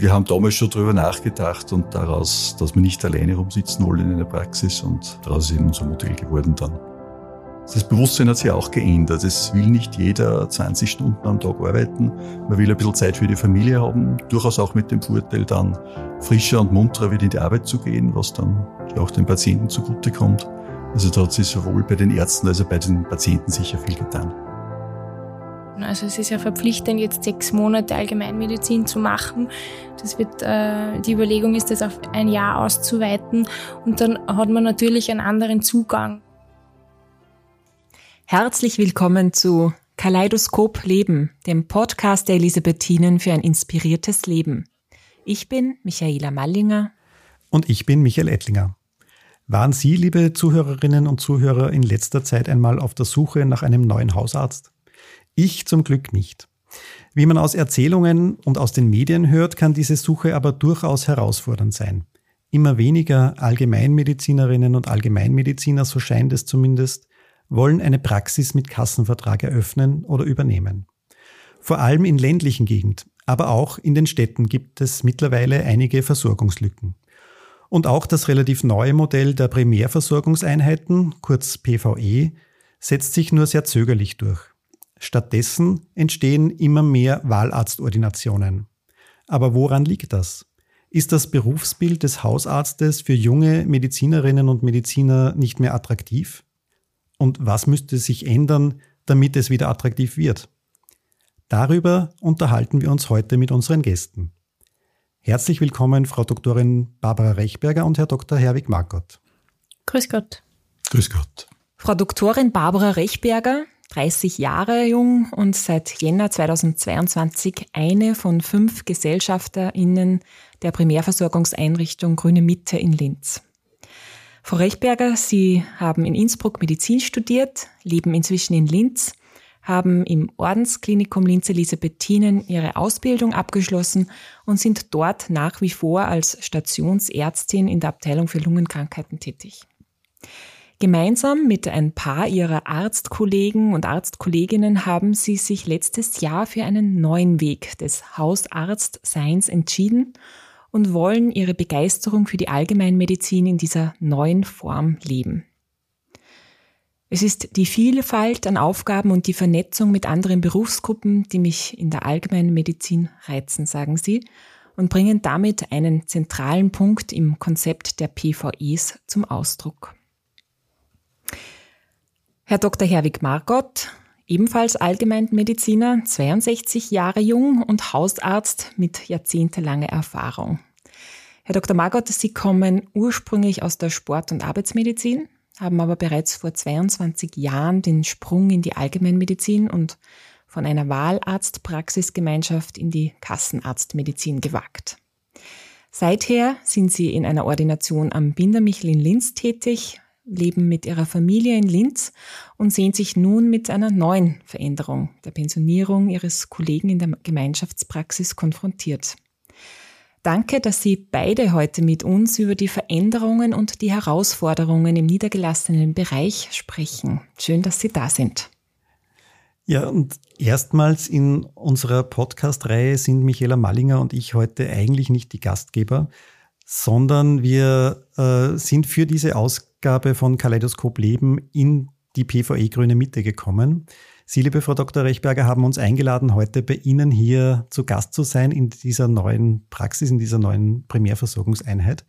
wir haben damals schon darüber nachgedacht und daraus, dass wir nicht alleine rumsitzen wollen in einer Praxis und daraus ist eben unser Modell geworden dann. Das Bewusstsein hat sich auch geändert. Es will nicht jeder 20 Stunden am Tag arbeiten. Man will ein bisschen Zeit für die Familie haben. Durchaus auch mit dem Vorteil dann frischer und munterer wieder in die Arbeit zu gehen, was dann auch den Patienten zugutekommt. Also da hat sich sowohl bei den Ärzten als auch bei den Patienten sicher viel getan. Also es ist ja verpflichtend, jetzt sechs Monate Allgemeinmedizin zu machen. Das wird, äh, die Überlegung ist, das auf ein Jahr auszuweiten. Und dann hat man natürlich einen anderen Zugang. Herzlich willkommen zu Kaleidoskop Leben, dem Podcast der Elisabethinen für ein inspiriertes Leben. Ich bin Michaela Mallinger. Und ich bin Michael Ettlinger. Waren Sie, liebe Zuhörerinnen und Zuhörer, in letzter Zeit einmal auf der Suche nach einem neuen Hausarzt? Ich zum Glück nicht. Wie man aus Erzählungen und aus den Medien hört, kann diese Suche aber durchaus herausfordernd sein. Immer weniger Allgemeinmedizinerinnen und Allgemeinmediziner, so scheint es zumindest, wollen eine Praxis mit Kassenvertrag eröffnen oder übernehmen. Vor allem in ländlichen Gegenden, aber auch in den Städten gibt es mittlerweile einige Versorgungslücken. Und auch das relativ neue Modell der Primärversorgungseinheiten, kurz PVE, setzt sich nur sehr zögerlich durch. Stattdessen entstehen immer mehr Wahlarztordinationen. Aber woran liegt das? Ist das Berufsbild des Hausarztes für junge Medizinerinnen und Mediziner nicht mehr attraktiv? und was müsste sich ändern, damit es wieder attraktiv wird. Darüber unterhalten wir uns heute mit unseren Gästen. Herzlich willkommen, Frau Doktorin Barbara Rechberger und Herr Dr. Herwig Markott. Grüß Gott. Grüß Gott. Frau Doktorin Barbara Rechberger, 30 Jahre jung und seit Jänner 2022 eine von fünf GesellschafterInnen der Primärversorgungseinrichtung Grüne Mitte in Linz. Frau Rechberger, Sie haben in Innsbruck Medizin studiert, leben inzwischen in Linz, haben im Ordensklinikum Linz Elisabethinen ihre Ausbildung abgeschlossen und sind dort nach wie vor als Stationsärztin in der Abteilung für Lungenkrankheiten tätig. Gemeinsam mit ein paar ihrer Arztkollegen und Arztkolleginnen haben sie sich letztes Jahr für einen neuen Weg des Hausarztseins entschieden und wollen ihre Begeisterung für die Allgemeinmedizin in dieser neuen Form leben. Es ist die Vielfalt an Aufgaben und die Vernetzung mit anderen Berufsgruppen, die mich in der Allgemeinmedizin reizen, sagen sie, und bringen damit einen zentralen Punkt im Konzept der PVEs zum Ausdruck. Herr Dr. Herwig Margott, ebenfalls Allgemeinmediziner, 62 Jahre jung und Hausarzt mit jahrzehntelanger Erfahrung. Herr Dr. Margot, Sie kommen ursprünglich aus der Sport- und Arbeitsmedizin, haben aber bereits vor 22 Jahren den Sprung in die Allgemeinmedizin und von einer Wahlarztpraxisgemeinschaft in die Kassenarztmedizin gewagt. Seither sind Sie in einer Ordination am Bindermichel in Linz tätig, leben mit ihrer Familie in Linz und sehen sich nun mit einer neuen Veränderung, der Pensionierung ihres Kollegen in der Gemeinschaftspraxis konfrontiert. Danke, dass Sie beide heute mit uns über die Veränderungen und die Herausforderungen im niedergelassenen Bereich sprechen. Schön, dass Sie da sind. Ja, und erstmals in unserer Podcast-Reihe sind Michaela Mallinger und ich heute eigentlich nicht die Gastgeber, sondern wir äh, sind für diese Ausgabe von Kaleidoskop Leben in die PVE Grüne Mitte gekommen. Sie, liebe Frau Dr. Rechberger, haben uns eingeladen, heute bei Ihnen hier zu Gast zu sein in dieser neuen Praxis, in dieser neuen Primärversorgungseinheit.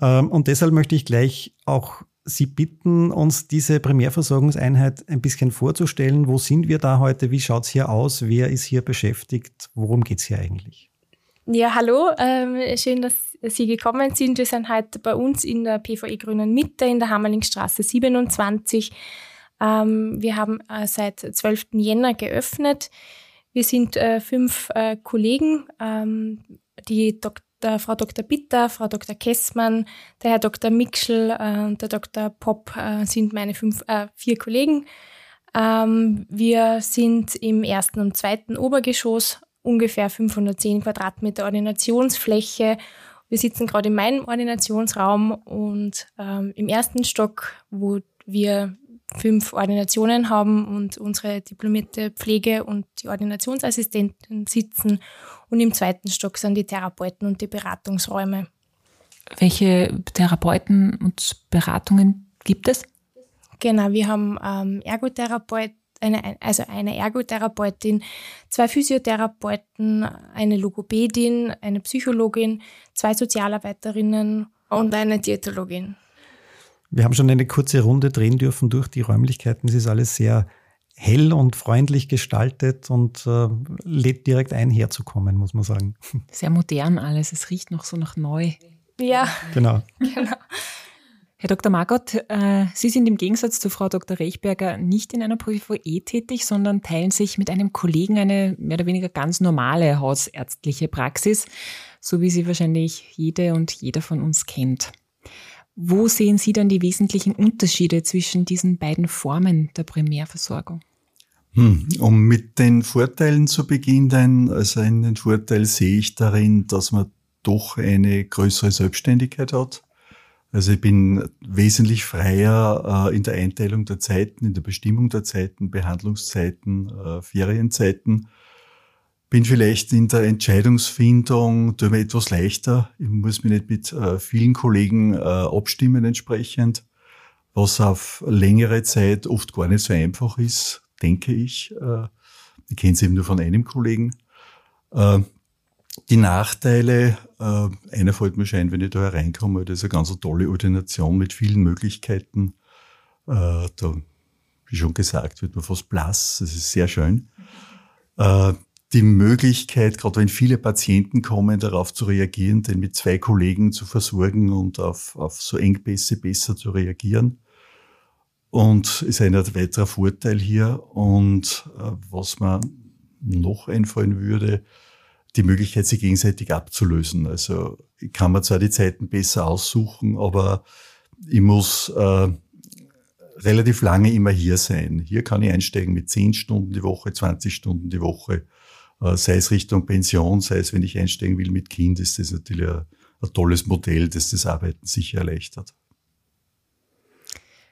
Ähm, und deshalb möchte ich gleich auch Sie bitten, uns diese Primärversorgungseinheit ein bisschen vorzustellen. Wo sind wir da heute? Wie schaut es hier aus? Wer ist hier beschäftigt? Worum geht es hier eigentlich? Ja, hallo. Ähm, schön, dass Sie gekommen sind. Wir sind heute bei uns in der PVE Grünen Mitte in der Hammerlingstraße 27. Ähm, wir haben äh, seit 12. Jänner geöffnet. Wir sind äh, fünf äh, Kollegen, ähm, die Dr. Frau Dr. Bitter, Frau Dr. Kessmann, der Herr Dr. Mikschel äh, und der Dr. Popp äh, sind meine fünf, äh, vier Kollegen. Ähm, wir sind im ersten und zweiten Obergeschoss, ungefähr 510 Quadratmeter Ordinationsfläche. Wir sitzen gerade in meinem Ordinationsraum und ähm, im ersten Stock, wo wir fünf Ordinationen haben und unsere diplomierte Pflege und die Ordinationsassistentin sitzen. und im zweiten Stock sind die Therapeuten und die Beratungsräume. Welche Therapeuten und Beratungen gibt es? Genau, wir haben ähm, Ergotherapeut, eine, also eine Ergotherapeutin, zwei Physiotherapeuten, eine Logopädin, eine Psychologin, zwei Sozialarbeiterinnen und eine Diätologin. Wir haben schon eine kurze Runde drehen dürfen durch die Räumlichkeiten. Es ist alles sehr hell und freundlich gestaltet und äh, lädt direkt ein, herzukommen, muss man sagen. Sehr modern alles. Es riecht noch so nach neu. Ja. Genau. genau. Herr Dr. Margot, äh, Sie sind im Gegensatz zu Frau Dr. Rechberger nicht in einer PVE tätig, sondern teilen sich mit einem Kollegen eine mehr oder weniger ganz normale hausärztliche Praxis, so wie sie wahrscheinlich jede und jeder von uns kennt. Wo sehen Sie dann die wesentlichen Unterschiede zwischen diesen beiden Formen der Primärversorgung? Hm, um mit den Vorteilen zu beginnen, also einen Vorteil sehe ich darin, dass man doch eine größere Selbstständigkeit hat. Also ich bin wesentlich freier äh, in der Einteilung der Zeiten, in der Bestimmung der Zeiten, Behandlungszeiten, äh, Ferienzeiten. Bin vielleicht in der Entscheidungsfindung tue mir etwas leichter. Ich muss mich nicht mit äh, vielen Kollegen äh, abstimmen entsprechend, was auf längere Zeit oft gar nicht so einfach ist, denke ich. Äh, ich kenne es eben nur von einem Kollegen. Die Nachteile, äh, einer fällt mir schein, wenn ich da hereinkomme, das ist eine ganz tolle Ordination mit vielen Möglichkeiten. Äh, da, wie schon gesagt, wird man fast blass, das ist sehr schön. Äh, die Möglichkeit, gerade wenn viele Patienten kommen, darauf zu reagieren, den mit zwei Kollegen zu versorgen und auf, auf so Engpässe besser zu reagieren. Und ist ein weiterer Vorteil hier. Und äh, was mir noch einfallen würde, die Möglichkeit, sie gegenseitig abzulösen. Also ich kann mir zwar die Zeiten besser aussuchen, aber ich muss äh, relativ lange immer hier sein. Hier kann ich einsteigen mit 10 Stunden die Woche, 20 Stunden die Woche, äh, sei es Richtung Pension, sei es, wenn ich einsteigen will mit Kind, ist das natürlich ein, ein tolles Modell, das das Arbeiten sicher erleichtert.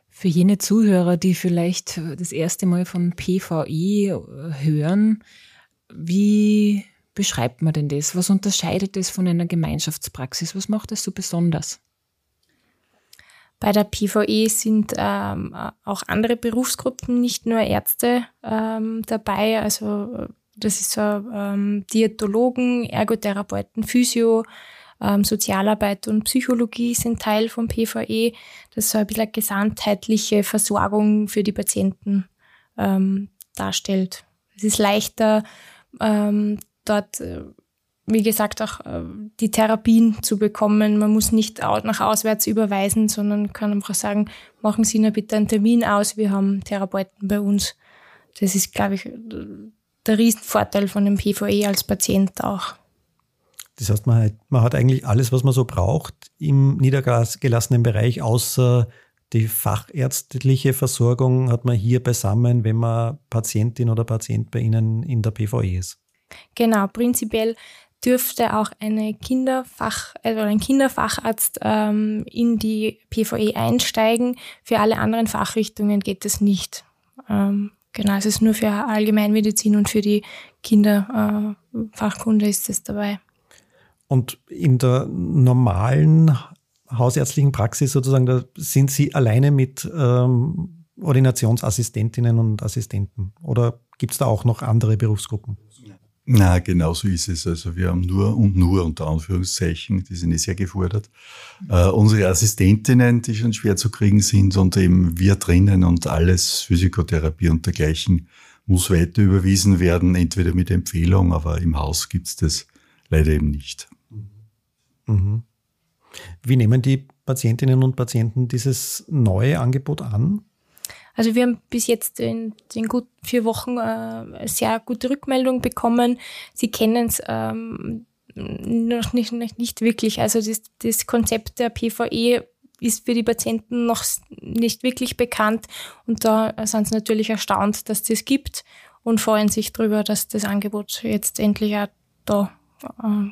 Für jene Zuhörer, die vielleicht das erste Mal von PVI hören, wie beschreibt man denn das? Was unterscheidet es von einer Gemeinschaftspraxis? Was macht es so besonders? Bei der PVE sind ähm, auch andere Berufsgruppen, nicht nur Ärzte ähm, dabei. Also das ist so ähm, Diätologen, Ergotherapeuten, Physio, ähm, Sozialarbeit und Psychologie sind Teil vom PVE. Das so ein bisschen eine gesamtheitliche Versorgung für die Patienten ähm, darstellt. Es ist leichter, ähm, dort, äh, wie gesagt, auch äh, die Therapien zu bekommen. Man muss nicht nach auswärts überweisen, sondern kann einfach sagen, machen Sie nur bitte einen Termin aus, wir haben Therapeuten bei uns. Das ist, glaube ich, der Riesenvorteil von dem PVE als Patient auch. Das heißt, man hat, man hat eigentlich alles, was man so braucht im niedergelassenen Bereich, außer die fachärztliche Versorgung hat man hier beisammen, wenn man Patientin oder Patient bei Ihnen in der PVE ist. Genau, prinzipiell dürfte auch eine Kinderfach, also ein Kinderfacharzt ähm, in die PVE einsteigen. Für alle anderen Fachrichtungen geht das nicht. Ähm, genau, es ist nur für Allgemeinmedizin und für die Kinderfachkunde äh, ist es dabei. Und in der normalen hausärztlichen Praxis sozusagen, da sind Sie alleine mit ähm, Ordinationsassistentinnen und Assistenten? Oder gibt es da auch noch andere Berufsgruppen? Na, genau so ist es. Also wir haben nur und nur unter Anführungszeichen, die sind nicht sehr gefordert. Äh, unsere Assistentinnen, die schon schwer zu kriegen sind und eben wir drinnen und alles Physikotherapie und dergleichen muss weiter überwiesen werden, entweder mit Empfehlung, aber im Haus gibt's das leider eben nicht. Mhm. Wie nehmen die Patientinnen und Patienten dieses neue Angebot an? Also wir haben bis jetzt in den gut vier Wochen äh, sehr gute Rückmeldung bekommen. Sie kennen es ähm, noch nicht, nicht, nicht wirklich. Also das, das Konzept der PVE ist für die Patienten noch nicht wirklich bekannt und da sind sie natürlich erstaunt, dass das gibt und freuen sich darüber, dass das Angebot jetzt endlich auch da. Äh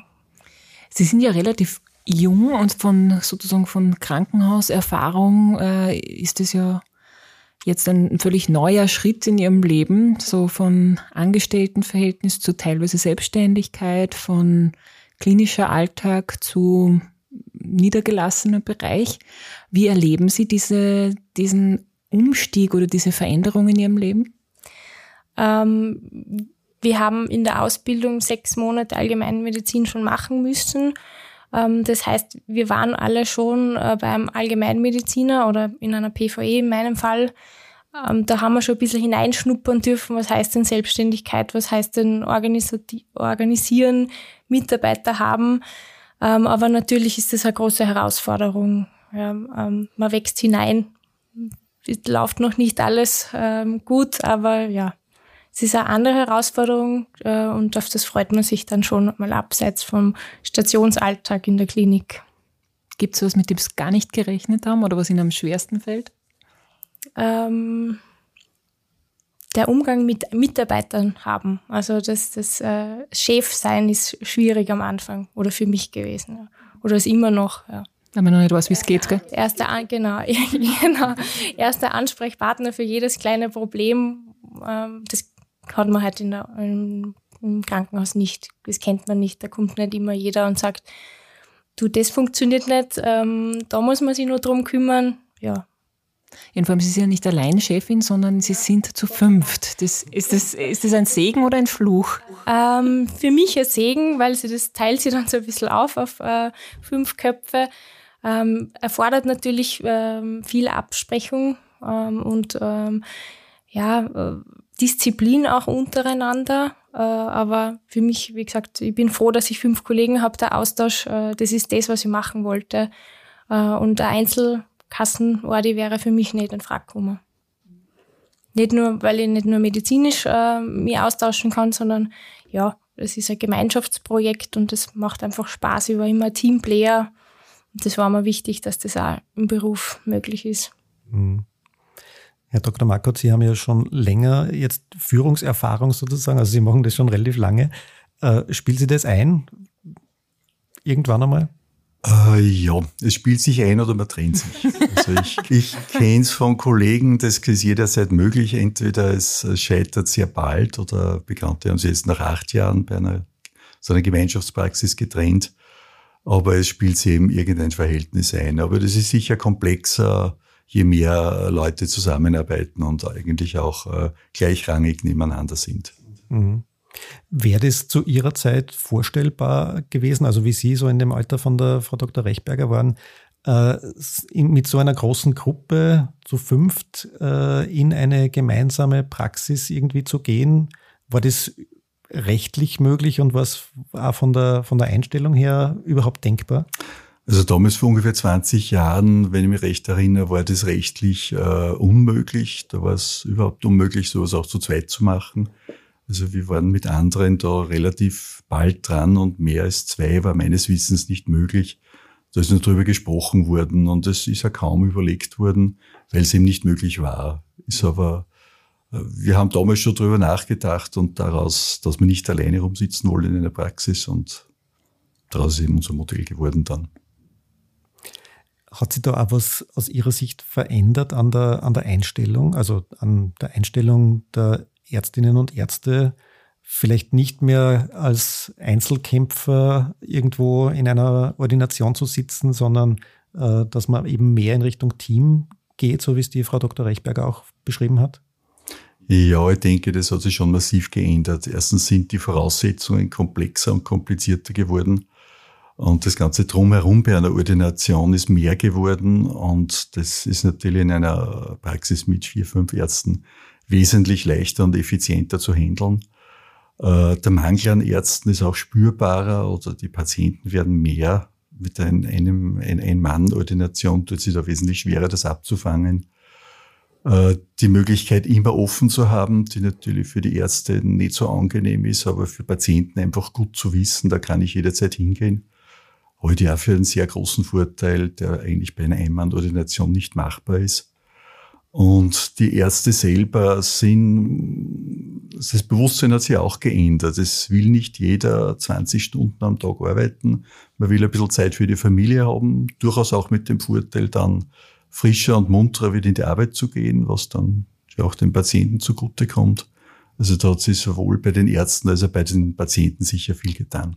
Sie sind ja relativ jung und von sozusagen von Krankenhauserfahrung äh, ist es ja jetzt ein völlig neuer Schritt in Ihrem Leben, so von Angestelltenverhältnis zu teilweise Selbstständigkeit, von klinischer Alltag zu niedergelassener Bereich. Wie erleben Sie diese, diesen Umstieg oder diese Veränderung in Ihrem Leben? Ähm, wir haben in der Ausbildung sechs Monate Allgemeinmedizin schon machen müssen. Ähm, das heißt, wir waren alle schon äh, beim Allgemeinmediziner oder in einer PVE in meinem Fall. Ähm, da haben wir schon ein bisschen hineinschnuppern dürfen, was heißt denn Selbstständigkeit, was heißt denn organisieren, Mitarbeiter haben. Ähm, aber natürlich ist das eine große Herausforderung. man wächst hinein. Es läuft noch nicht alles gut, aber ja, es ist eine andere Herausforderung äh, und auf das freut man sich dann schon mal abseits vom Stationsalltag in der Klinik. Gibt es was, mit dem Sie gar nicht gerechnet haben oder was Ihnen am schwersten fällt? Ähm, der Umgang mit Mitarbeitern haben. Also das, das äh, Chefsein ist schwierig am Anfang oder für mich gewesen. Ja. Oder ist immer noch. Ja. Wenn man noch nicht weiß, wie es geht, gell? Erster, genau, genau. Erster Ansprechpartner für jedes kleine Problem. Ähm, das hat man halt in der, im, im Krankenhaus nicht. Das kennt man nicht. Da kommt nicht immer jeder und sagt, du, das funktioniert nicht, ähm, da muss man sich nur drum kümmern. Ja. Jedenfalls, Sie sind ja nicht allein Chefin, sondern Sie sind zu fünft. Das, ist, das, ist das ein Segen oder ein Fluch? Ähm, für mich ein Segen, weil sie das teilt sie dann so ein bisschen auf auf äh, fünf Köpfe. Ähm, erfordert natürlich ähm, viel Absprechung ähm, und ähm, ja, äh, Disziplin auch untereinander. Äh, aber für mich, wie gesagt, ich bin froh, dass ich fünf Kollegen habe. Der Austausch, äh, das ist das, was ich machen wollte. Äh, und der Einzelkassenordi wäre für mich nicht in Frage gekommen. Nicht nur, weil ich nicht nur medizinisch äh, mich austauschen kann, sondern ja, es ist ein Gemeinschaftsprojekt und es macht einfach Spaß. Ich war immer Teamplayer und das war mir wichtig, dass das auch im Beruf möglich ist. Mhm. Herr Dr. Markot, Sie haben ja schon länger jetzt Führungserfahrung sozusagen, also Sie machen das schon relativ lange. Äh, spielt Sie das ein? Irgendwann einmal? Äh, ja, es spielt sich ein oder man trennt sich. Also ich, ich kenne es von Kollegen, das ist jederzeit möglich. Entweder es scheitert sehr bald oder Bekannte haben sich jetzt nach acht Jahren bei einer so einer Gemeinschaftspraxis getrennt. Aber es spielt sich eben irgendein Verhältnis ein. Aber das ist sicher komplexer je mehr Leute zusammenarbeiten und eigentlich auch äh, gleichrangig nebeneinander sind. Mhm. Wäre das zu Ihrer Zeit vorstellbar gewesen, also wie Sie so in dem Alter von der Frau Dr. Rechberger waren, äh, mit so einer großen Gruppe zu fünft äh, in eine gemeinsame Praxis irgendwie zu gehen? War das rechtlich möglich und was auch von der, von der Einstellung her überhaupt denkbar? Also damals vor ungefähr 20 Jahren, wenn ich mich recht erinnere, war das rechtlich äh, unmöglich. Da war es überhaupt unmöglich, sowas auch zu zweit zu machen. Also wir waren mit anderen da relativ bald dran und mehr als zwei war meines Wissens nicht möglich. Da ist nur drüber gesprochen worden und es ist ja kaum überlegt worden, weil es eben nicht möglich war. Ist aber, äh, wir haben damals schon drüber nachgedacht und daraus, dass wir nicht alleine rumsitzen wollen in einer Praxis und daraus ist eben unser Modell geworden dann. Hat sich da auch was aus Ihrer Sicht verändert an der, an der Einstellung, also an der Einstellung der Ärztinnen und Ärzte, vielleicht nicht mehr als Einzelkämpfer irgendwo in einer Ordination zu sitzen, sondern äh, dass man eben mehr in Richtung Team geht, so wie es die Frau Dr. Rechberger auch beschrieben hat? Ja, ich denke, das hat sich schon massiv geändert. Erstens sind die Voraussetzungen komplexer und komplizierter geworden. Und das Ganze drumherum bei einer Ordination ist mehr geworden. Und das ist natürlich in einer Praxis mit vier, fünf Ärzten wesentlich leichter und effizienter zu handeln. Äh, der Mangel an Ärzten ist auch spürbarer oder die Patienten werden mehr. Mit einem Ein-Mann-Ordination tut sich da wesentlich schwerer, das abzufangen. Äh, die Möglichkeit, immer offen zu haben, die natürlich für die Ärzte nicht so angenehm ist, aber für Patienten einfach gut zu wissen, da kann ich jederzeit hingehen ich auch für einen sehr großen Vorteil, der eigentlich bei einer Einmannordination nicht machbar ist. Und die Ärzte selber sind, das Bewusstsein hat sich auch geändert. Es will nicht jeder 20 Stunden am Tag arbeiten. Man will ein bisschen Zeit für die Familie haben, durchaus auch mit dem Vorteil dann, frischer und munterer wieder in die Arbeit zu gehen, was dann ja auch den Patienten zugutekommt. Also da hat sich sowohl bei den Ärzten als auch bei den Patienten sicher viel getan.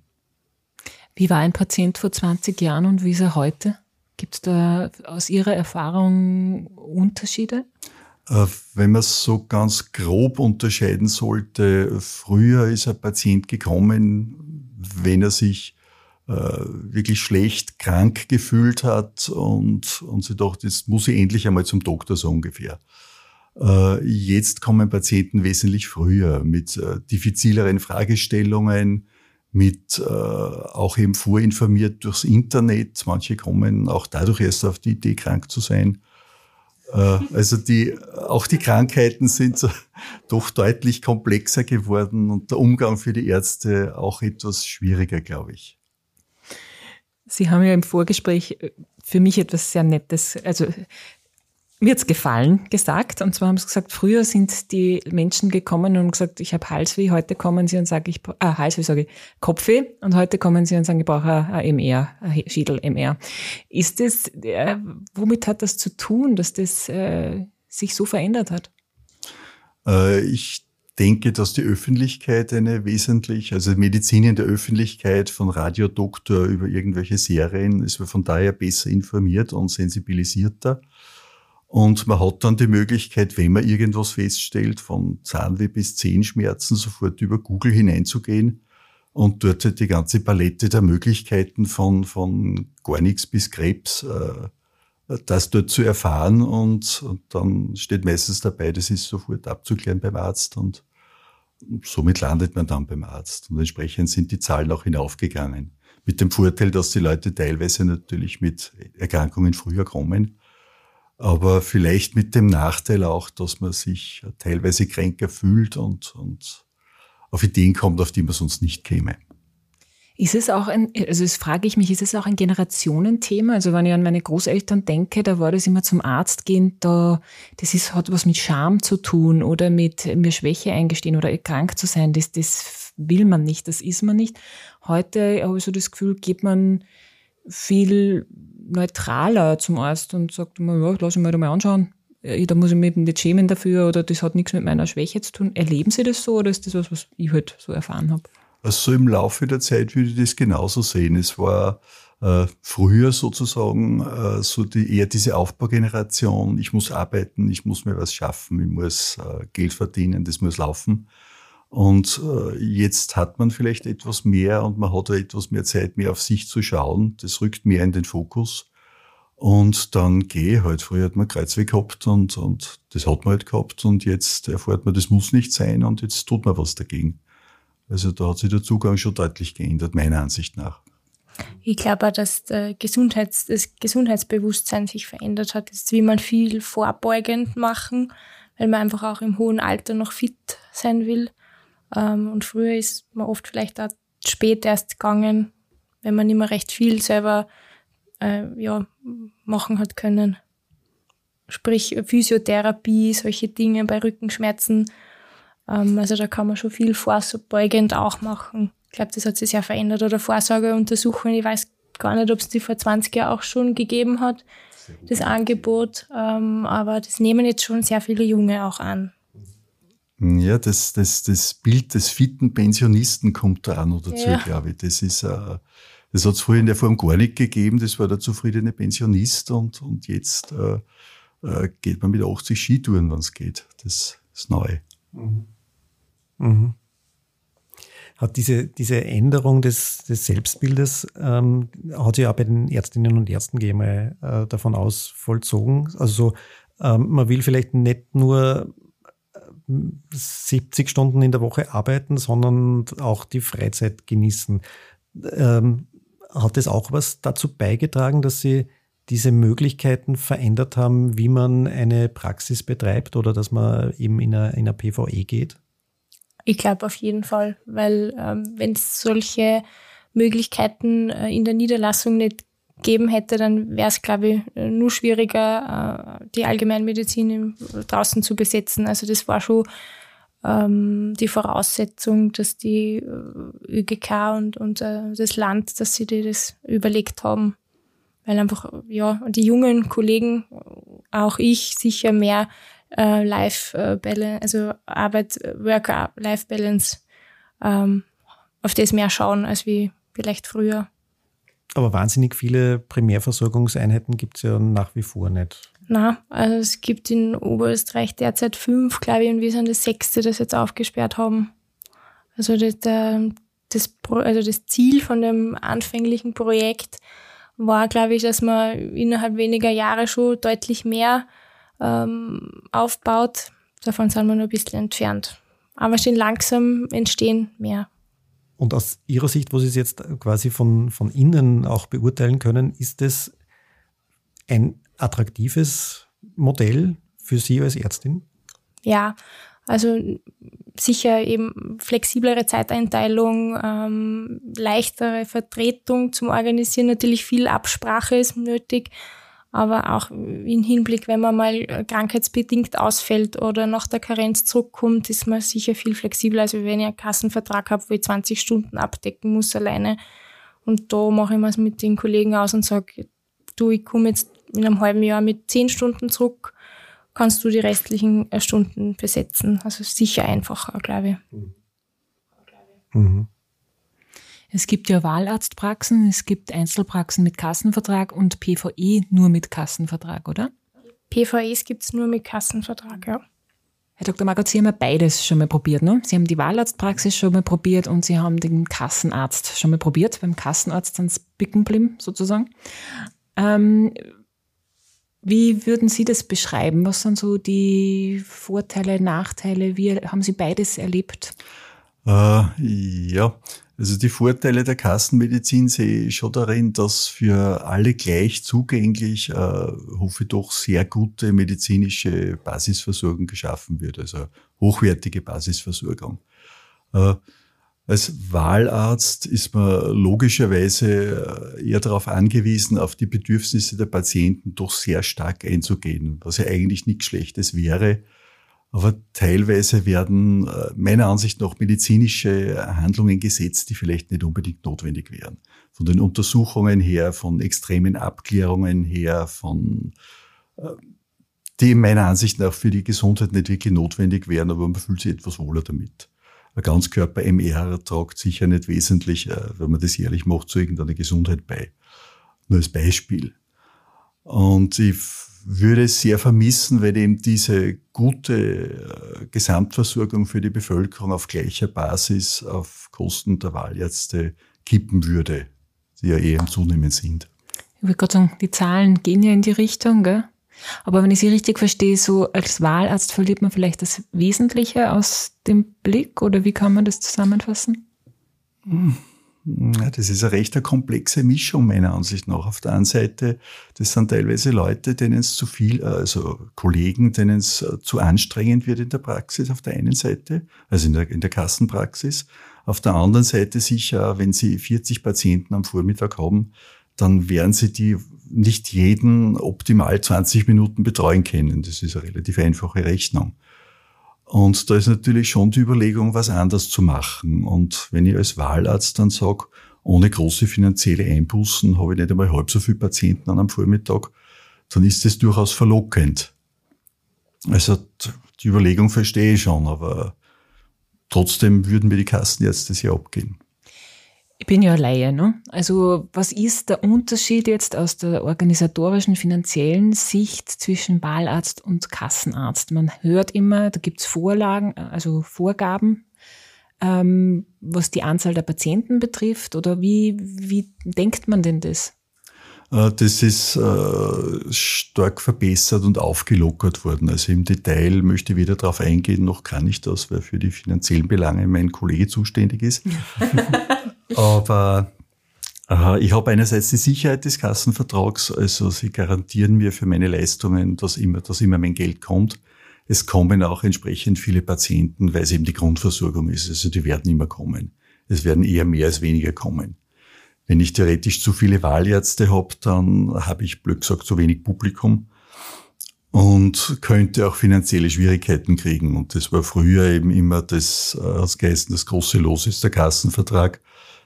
Wie war ein Patient vor 20 Jahren und wie ist er heute? Gibt es da aus Ihrer Erfahrung Unterschiede? Äh, wenn man es so ganz grob unterscheiden sollte, früher ist ein Patient gekommen, wenn er sich äh, wirklich schlecht krank gefühlt hat und, und sie dachte, jetzt muss ich endlich einmal zum Doktor so ungefähr. Äh, jetzt kommen Patienten wesentlich früher mit diffizileren Fragestellungen, mit äh, auch eben vorinformiert durchs Internet. Manche kommen auch dadurch erst auf die Idee, krank zu sein. Äh, also die, auch die Krankheiten sind so, doch deutlich komplexer geworden und der Umgang für die Ärzte auch etwas schwieriger, glaube ich. Sie haben ja im Vorgespräch für mich etwas sehr Nettes, also mir hat's gefallen, gesagt. Und zwar haben sie gesagt, früher sind die Menschen gekommen und gesagt, ich habe Halsweh. Heute kommen sie und sagen, ich äh, Halsweh, sage ich, Kopfweh. Und heute kommen sie und sagen, ich brauche ein MR, ein Schädel-MR. Ist das, äh, womit hat das zu tun, dass das äh, sich so verändert hat? Äh, ich denke, dass die Öffentlichkeit eine wesentlich, also Medizin in der Öffentlichkeit von Radiodoktor über irgendwelche Serien ist von daher besser informiert und sensibilisierter. Und man hat dann die Möglichkeit, wenn man irgendwas feststellt, von Zahnweh bis Zehenschmerzen, sofort über Google hineinzugehen und dort halt die ganze Palette der Möglichkeiten von, von gar nichts bis Krebs, äh, das dort zu erfahren und, und dann steht meistens dabei, das ist sofort abzuklären beim Arzt und somit landet man dann beim Arzt. Und entsprechend sind die Zahlen auch hinaufgegangen. Mit dem Vorteil, dass die Leute teilweise natürlich mit Erkrankungen früher kommen aber vielleicht mit dem Nachteil auch, dass man sich teilweise kränker fühlt und, und auf Ideen kommt, auf die man sonst nicht käme. Ist es auch ein, also das frage ich mich, ist es auch ein Generationenthema? Also wenn ich an meine Großeltern denke, da war das immer zum Arzt gehen, da, das ist, hat was mit Scham zu tun oder mit mir Schwäche eingestehen oder krank zu sein. Das, das will man nicht, das ist man nicht. Heute habe ich so das Gefühl, geht man viel neutraler zum Arzt und sagt immer, ja, lass ich mir da mal anschauen. Äh, da muss ich mich nicht schämen dafür oder das hat nichts mit meiner Schwäche zu tun. Erleben Sie das so oder ist das was, was ich halt so erfahren habe? Also im Laufe der Zeit würde ich das genauso sehen. Es war äh, früher sozusagen äh, so die, eher diese Aufbaugeneration, ich muss arbeiten, ich muss mir was schaffen, ich muss äh, Geld verdienen, das muss laufen. Und äh, jetzt hat man vielleicht etwas mehr und man hat etwas mehr Zeit, mehr auf sich zu schauen. Das rückt mehr in den Fokus. Und dann gehe halt. Früher hat man Kreuzweg gehabt und, und das hat man halt gehabt und jetzt erfährt man, das muss nicht sein und jetzt tut man was dagegen. Also da hat sich der Zugang schon deutlich geändert, meiner Ansicht nach. Ich glaube auch, dass Gesundheits-, das Gesundheitsbewusstsein sich verändert hat. Jetzt will man viel vorbeugend machen, weil man einfach auch im hohen Alter noch fit sein will. Ähm, und früher ist man oft vielleicht auch spät erst gegangen, wenn man nicht mehr recht viel selber äh, ja, machen hat können. Sprich Physiotherapie, solche Dinge bei Rückenschmerzen. Ähm, also da kann man schon viel vorbeugend auch machen. Ich glaube, das hat sich sehr verändert. Oder Vorsorgeuntersuchungen, ich weiß gar nicht, ob es die vor 20 Jahren auch schon gegeben hat, das Angebot. Ähm, aber das nehmen jetzt schon sehr viele Junge auch an. Ja, das, das, das Bild des fitten Pensionisten kommt da auch noch dazu, ja. glaube ich. Das ist, äh, das hat es früher in der Form gar nicht gegeben. Das war der zufriedene Pensionist und, und jetzt äh, äh, geht man mit 80 Skitouren, wenn es geht. Das ist neu. Mhm. Mhm. Hat diese, diese Änderung des, des Selbstbildes, ähm, hat sich auch bei den Ärztinnen und Ärzten, gehe mal äh, davon aus, vollzogen. Also so, ähm, man will vielleicht nicht nur 70 Stunden in der Woche arbeiten, sondern auch die Freizeit genießen. Ähm, hat es auch was dazu beigetragen, dass Sie diese Möglichkeiten verändert haben, wie man eine Praxis betreibt oder dass man eben in einer, in einer PVE geht? Ich glaube auf jeden Fall, weil ähm, wenn es solche Möglichkeiten äh, in der Niederlassung nicht geben hätte, dann wäre es, glaube ich, nur schwieriger, äh, die Allgemeinmedizin draußen zu besetzen. Also das war schon ähm, die Voraussetzung, dass die äh, ÖGK und, und äh, das Land, dass sie dir das überlegt haben. Weil einfach, ja, die jungen Kollegen auch ich sicher mehr äh, Life-Balance, also Arbeit, Work-Life-Balance, ähm, auf das mehr schauen als wie vielleicht früher. Aber wahnsinnig viele Primärversorgungseinheiten gibt es ja nach wie vor nicht. Na, also es gibt in Oberösterreich derzeit fünf, glaube ich, und wir sind das sechste, das jetzt aufgesperrt haben. Also das, das, also das Ziel von dem anfänglichen Projekt war, glaube ich, dass man innerhalb weniger Jahre schon deutlich mehr ähm, aufbaut. Davon sind wir nur ein bisschen entfernt. Aber schon langsam entstehen mehr. Und aus Ihrer Sicht, wo Sie es jetzt quasi von, von innen auch beurteilen können, ist es ein attraktives Modell für Sie als Ärztin? Ja, also sicher eben flexiblere Zeiteinteilung, ähm, leichtere Vertretung zum Organisieren. Natürlich viel Absprache ist nötig, aber auch im Hinblick, wenn man mal krankheitsbedingt ausfällt oder nach der Karenz zurückkommt, ist man sicher viel flexibler, als wenn ich einen Kassenvertrag habe, wo ich 20 Stunden abdecken muss alleine. Und da mache ich mir mit den Kollegen aus und sage, du, ich komme jetzt in einem halben Jahr mit 10 Stunden zurück kannst du die restlichen äh, Stunden besetzen. Also sicher einfacher, glaube ich. Mhm. Es gibt ja Wahlarztpraxen, es gibt Einzelpraxen mit Kassenvertrag und PVE nur mit Kassenvertrag, oder? PVEs gibt es nur mit Kassenvertrag, ja. Herr Dr. Margot, Sie haben ja beides schon mal probiert, ne? Sie haben die Wahlarztpraxis schon mal probiert und Sie haben den Kassenarzt schon mal probiert. Beim Kassenarzt es Bickenblim sozusagen. Ähm, wie würden Sie das beschreiben? Was sind so die Vorteile, Nachteile? Wie haben Sie beides erlebt? Äh, ja, also die Vorteile der Kassenmedizin sehe ich schon darin, dass für alle gleich zugänglich, äh, hoffe ich doch, sehr gute medizinische Basisversorgung geschaffen wird, also hochwertige Basisversorgung. Äh, als Wahlarzt ist man logischerweise äh, eher darauf angewiesen, auf die Bedürfnisse der Patienten doch sehr stark einzugehen, was ja eigentlich nichts Schlechtes wäre. Aber teilweise werden äh, meiner Ansicht nach medizinische Handlungen gesetzt, die vielleicht nicht unbedingt notwendig wären. Von den Untersuchungen her, von extremen Abklärungen her, von äh, die meiner Ansicht nach für die Gesundheit nicht wirklich notwendig wären, aber man fühlt sich etwas wohler damit ein Ganzkörper-MR tragt sicher nicht wesentlich, äh, wenn man das jährlich macht, zu irgendeiner Gesundheit bei. Nur als Beispiel. Und ich würde es sehr vermissen, wenn eben diese gute äh, Gesamtversorgung für die Bevölkerung auf gleicher Basis auf Kosten der Wahlärzte kippen würde, die ja eh im Zunehmen sind. Ich würde gerade sagen, die Zahlen gehen ja in die Richtung, gell? Aber wenn ich Sie richtig verstehe, so als Wahlarzt verliert man vielleicht das Wesentliche aus dem Blick oder wie kann man das zusammenfassen? Das ist eine recht komplexe Mischung meiner Ansicht nach. Auf der einen Seite, das sind teilweise Leute, denen es zu viel, also Kollegen, denen es zu anstrengend wird in der Praxis auf der einen Seite, also in der, in der Kassenpraxis. Auf der anderen Seite sicher, wenn Sie 40 Patienten am Vormittag haben, dann werden Sie die nicht jeden optimal 20 Minuten betreuen können. Das ist eine relativ einfache Rechnung. Und da ist natürlich schon die Überlegung, was anders zu machen. Und wenn ich als Wahlarzt dann sage, ohne große finanzielle Einbußen habe ich nicht einmal halb so viele Patienten an einem Vormittag, dann ist das durchaus verlockend. Also die Überlegung verstehe ich schon, aber trotzdem würden mir die Kassenärzte sehr abgehen. Ich bin ja Laie, ne? Also was ist der Unterschied jetzt aus der organisatorischen, finanziellen Sicht zwischen Wahlarzt und Kassenarzt? Man hört immer, da gibt's Vorlagen, also Vorgaben, ähm, was die Anzahl der Patienten betrifft. Oder wie, wie denkt man denn das? Äh, das ist äh, stark verbessert und aufgelockert worden. Also im Detail möchte ich weder darauf eingehen, noch kann ich das, weil für die finanziellen Belange mein Kollege zuständig ist. Aber äh, ich habe einerseits die Sicherheit des Kassenvertrags, also sie garantieren mir für meine Leistungen, dass immer, dass immer mein Geld kommt. Es kommen auch entsprechend viele Patienten, weil es eben die Grundversorgung ist. Also die werden immer kommen. Es werden eher mehr als weniger kommen. Wenn ich theoretisch zu viele Wahlärzte habe, dann habe ich blöd gesagt zu wenig Publikum und könnte auch finanzielle Schwierigkeiten kriegen. Und das war früher eben immer das, äh, das Geisten, das große Los ist der Kassenvertrag.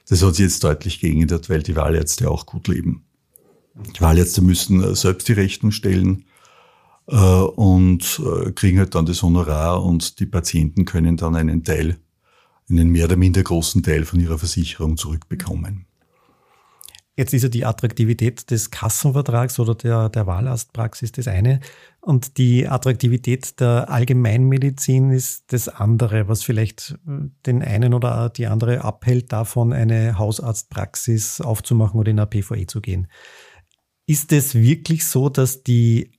Das hat sich jetzt deutlich geändert, weil die Wahlärzte auch gut leben. Die Wahlärzte müssen äh, selbst die Rechnung stellen. äh, und äh, kriegen halt dann das Honorar und die Patienten können dann einen Teil, einen mehr oder minder großen Teil von ihrer Versicherung zurückbekommen. Jetzt ist ja die Attraktivität des Kassenvertrags oder der, der Wahlarztpraxis das eine und die Attraktivität der Allgemeinmedizin ist das andere, was vielleicht den einen oder die andere abhält davon, eine Hausarztpraxis aufzumachen oder in eine PVE zu gehen. Ist es wirklich so, dass die,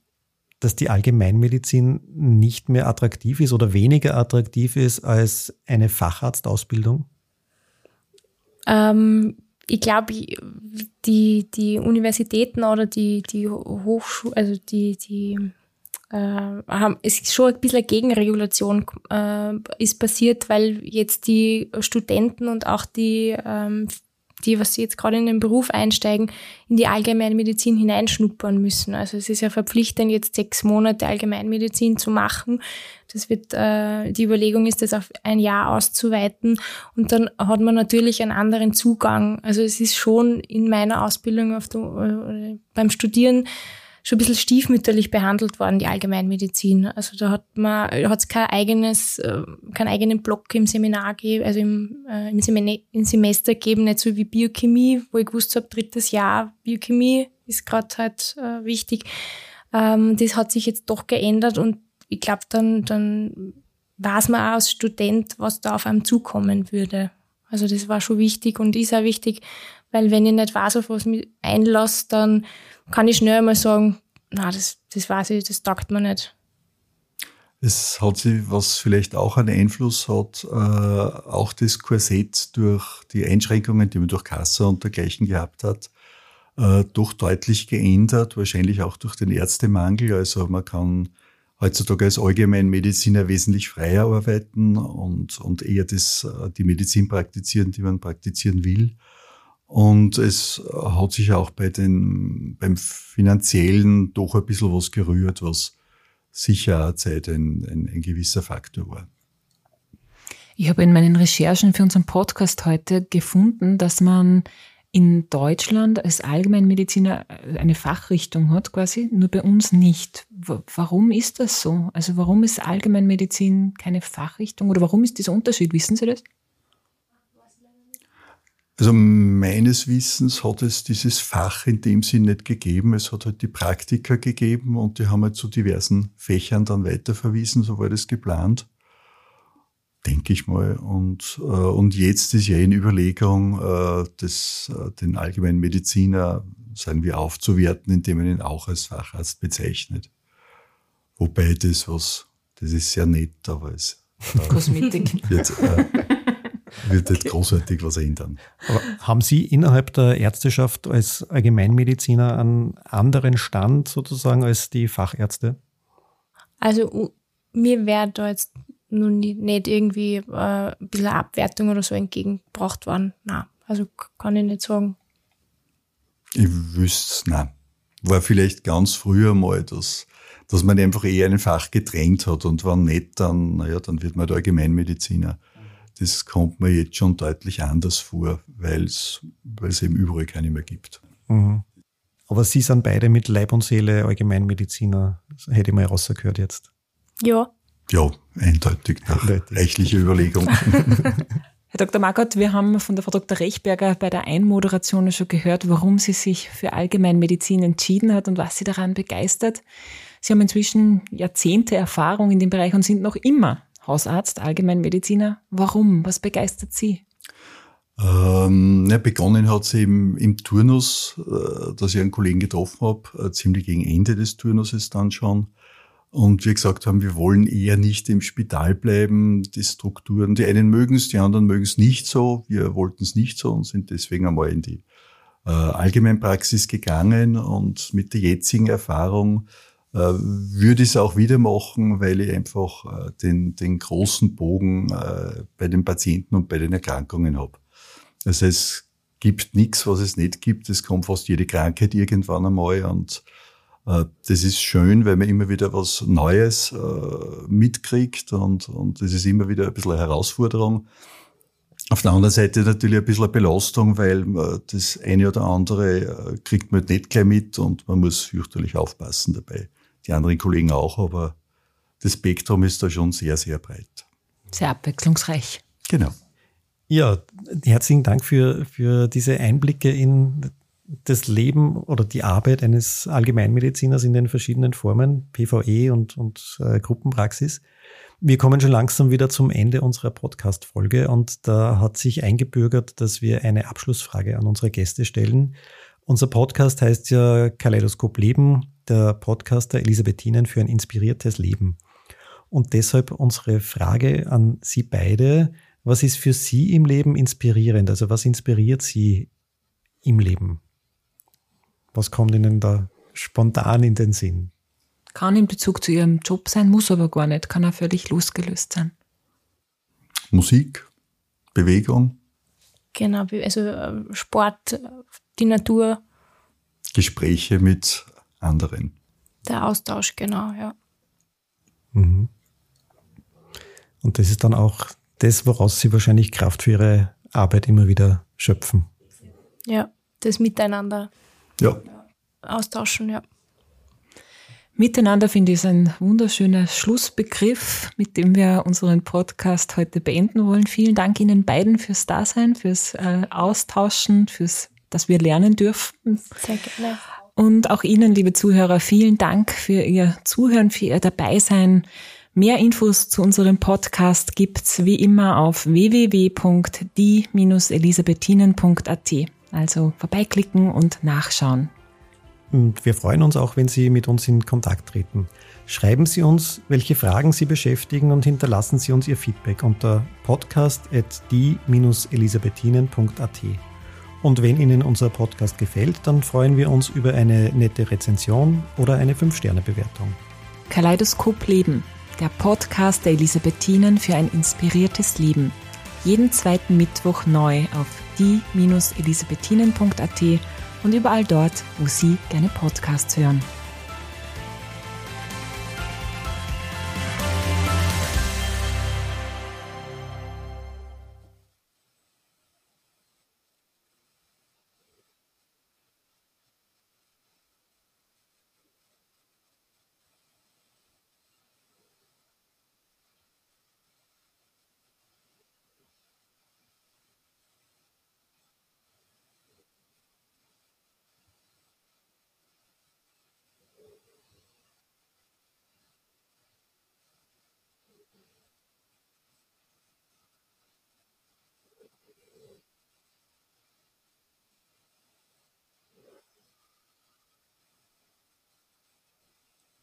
dass die Allgemeinmedizin nicht mehr attraktiv ist oder weniger attraktiv ist als eine Facharztausbildung? Ähm ich glaube, die, die Universitäten oder die, die Hochschulen, also die, die äh, haben, es ist schon ein bisschen eine Gegenregulation äh, ist passiert, weil jetzt die Studenten und auch die ähm, die, was sie jetzt gerade in den Beruf einsteigen, in die Allgemeinmedizin hineinschnuppern müssen. Also es ist ja verpflichtend, jetzt sechs Monate Allgemeinmedizin zu machen. Das wird, äh, die Überlegung ist, das auf ein Jahr auszuweiten. Und dann hat man natürlich einen anderen Zugang. Also es ist schon in meiner Ausbildung auf der, äh, beim Studieren schon ein bisschen stiefmütterlich behandelt worden, die Allgemeinmedizin. Also da hat man, hat es kein eigenes, äh, keinen eigenen Block im Seminar gegeben, also im, äh, im, Semine, im Semester gegeben, nicht so wie Biochemie, wo ich gewusst habe, drittes Jahr Biochemie ist gerade halt äh, wichtig. Ähm, das hat sich jetzt doch geändert und ich glaube, dann, dann weiß man auch als Student, was da auf einem zukommen würde. Also das war schon wichtig und ist auch wichtig, weil wenn ich nicht weiß, auf was ich mich einlasse, dann kann ich schnell mal sagen, na, das, das weiß ich, das taugt mir nicht. Es hat sie, was vielleicht auch einen Einfluss hat, äh, auch das Korsett durch die Einschränkungen, die man durch Kasse und dergleichen gehabt hat, äh, doch deutlich geändert, wahrscheinlich auch durch den Ärztemangel. Also man kann heutzutage als Allgemeinmediziner wesentlich freier arbeiten und, und eher das, äh, die Medizin praktizieren, die man praktizieren will. Und es hat sich auch bei den, beim Finanziellen doch ein bisschen was gerührt, was sicher eine Zeit ein, ein, ein gewisser Faktor war. Ich habe in meinen Recherchen für unseren Podcast heute gefunden, dass man in Deutschland als Allgemeinmediziner eine Fachrichtung hat, quasi, nur bei uns nicht. Warum ist das so? Also warum ist Allgemeinmedizin keine Fachrichtung oder warum ist dieser Unterschied? Wissen Sie das? Also meines Wissens hat es dieses Fach in dem Sinn nicht gegeben. Es hat halt die Praktiker gegeben und die haben halt zu diversen Fächern dann weiterverwiesen, so war das geplant. Denke ich mal. Und, äh, und jetzt ist ja in Überlegung, äh, das, äh, den allgemeinen Mediziner, sagen wir, aufzuwerten, indem man ihn auch als Facharzt bezeichnet. Wobei das was, das ist sehr nett, aber es Kosmetik. Wird, äh, wird nicht großartig was ändern. Aber haben Sie innerhalb der Ärzteschaft als Allgemeinmediziner einen anderen Stand sozusagen als die Fachärzte? Also mir wäre da jetzt nun nicht irgendwie äh, ein bisschen Abwertung oder so entgegengebracht worden. Nein, also kann ich nicht sagen. Ich wüsste nein. War vielleicht ganz früher mal, dass, dass man einfach eher ein Fach gedrängt hat und wenn nicht, dann, naja, dann wird man der Allgemeinmediziner das kommt mir jetzt schon deutlich anders vor, weil es eben überall keine mehr gibt. Mhm. Aber Sie sind beide mit Leib und Seele Allgemeinmediziner, das hätte ich mal rausgehört jetzt. Ja. Ja, eindeutig nach eindeutig. rechtlicher Überlegung. Herr Dr. Margot, wir haben von der Frau Dr. Rechberger bei der Einmoderation schon gehört, warum sie sich für Allgemeinmedizin entschieden hat und was sie daran begeistert. Sie haben inzwischen Jahrzehnte Erfahrung in dem Bereich und sind noch immer Hausarzt, Allgemeinmediziner. Warum? Was begeistert Sie? Ähm, ja, begonnen hat sie im, im Turnus, äh, dass ich einen Kollegen getroffen habe, äh, ziemlich gegen Ende des Turnuses dann schon. Und wir gesagt haben, wir wollen eher nicht im Spital bleiben, die Strukturen, die einen mögen es, die anderen mögen es nicht so. Wir wollten es nicht so und sind deswegen einmal in die äh, Allgemeinpraxis gegangen und mit der jetzigen Erfahrung würde ich es auch wieder machen, weil ich einfach äh, den, den großen Bogen äh, bei den Patienten und bei den Erkrankungen habe. Also es gibt nichts, was es nicht gibt. Es kommt fast jede Krankheit irgendwann einmal und das ist schön, weil man immer wieder was Neues mitkriegt und, und das ist immer wieder ein bisschen eine Herausforderung. Auf der anderen Seite natürlich ein bisschen eine Belastung, weil das eine oder andere kriegt man nicht gleich mit und man muss fürchterlich aufpassen dabei die anderen Kollegen auch, aber das Spektrum ist da schon sehr, sehr breit. Sehr abwechslungsreich. Genau. Ja, herzlichen Dank für, für diese Einblicke in das Leben oder die Arbeit eines Allgemeinmediziners in den verschiedenen Formen, PVE und, und äh, Gruppenpraxis. Wir kommen schon langsam wieder zum Ende unserer Podcast-Folge und da hat sich eingebürgert, dass wir eine Abschlussfrage an unsere Gäste stellen. Unser Podcast heißt ja Kaleidoskop Leben, der Podcast der Elisabethinen für ein inspiriertes Leben. Und deshalb unsere Frage an Sie beide. Was ist für Sie im Leben inspirierend? Also was inspiriert Sie im Leben? Was kommt Ihnen da spontan in den Sinn? Kann in Bezug zu Ihrem Job sein, muss aber gar nicht, kann auch völlig losgelöst sein. Musik, Bewegung. Genau, also äh, Sport, die Natur. Gespräche mit anderen. Der Austausch, genau, ja. Mhm. Und das ist dann auch das, woraus Sie wahrscheinlich Kraft für Ihre Arbeit immer wieder schöpfen. Ja, das Miteinander. Ja. Austauschen, ja. Miteinander finde ich ein wunderschöner Schlussbegriff, mit dem wir unseren Podcast heute beenden wollen. Vielen Dank Ihnen beiden fürs Dasein, fürs äh, Austauschen, fürs, dass wir lernen dürfen. Sehr gerne. Und auch Ihnen, liebe Zuhörer, vielen Dank für Ihr Zuhören, für Ihr Dabeisein. Mehr Infos zu unserem Podcast gibt's wie immer auf www.die-elisabethinen.at. Also vorbeiklicken und nachschauen. Und wir freuen uns auch, wenn Sie mit uns in Kontakt treten. Schreiben Sie uns, welche Fragen Sie beschäftigen und hinterlassen Sie uns Ihr Feedback unter podcast.die-elisabethinen.at. Und wenn Ihnen unser Podcast gefällt, dann freuen wir uns über eine nette Rezension oder eine 5-Sterne-Bewertung. Kaleidoskop Leben, der Podcast der Elisabethinen für ein inspiriertes Leben. Jeden zweiten Mittwoch neu auf die-elisabethinen.at und überall dort, wo Sie gerne Podcasts hören.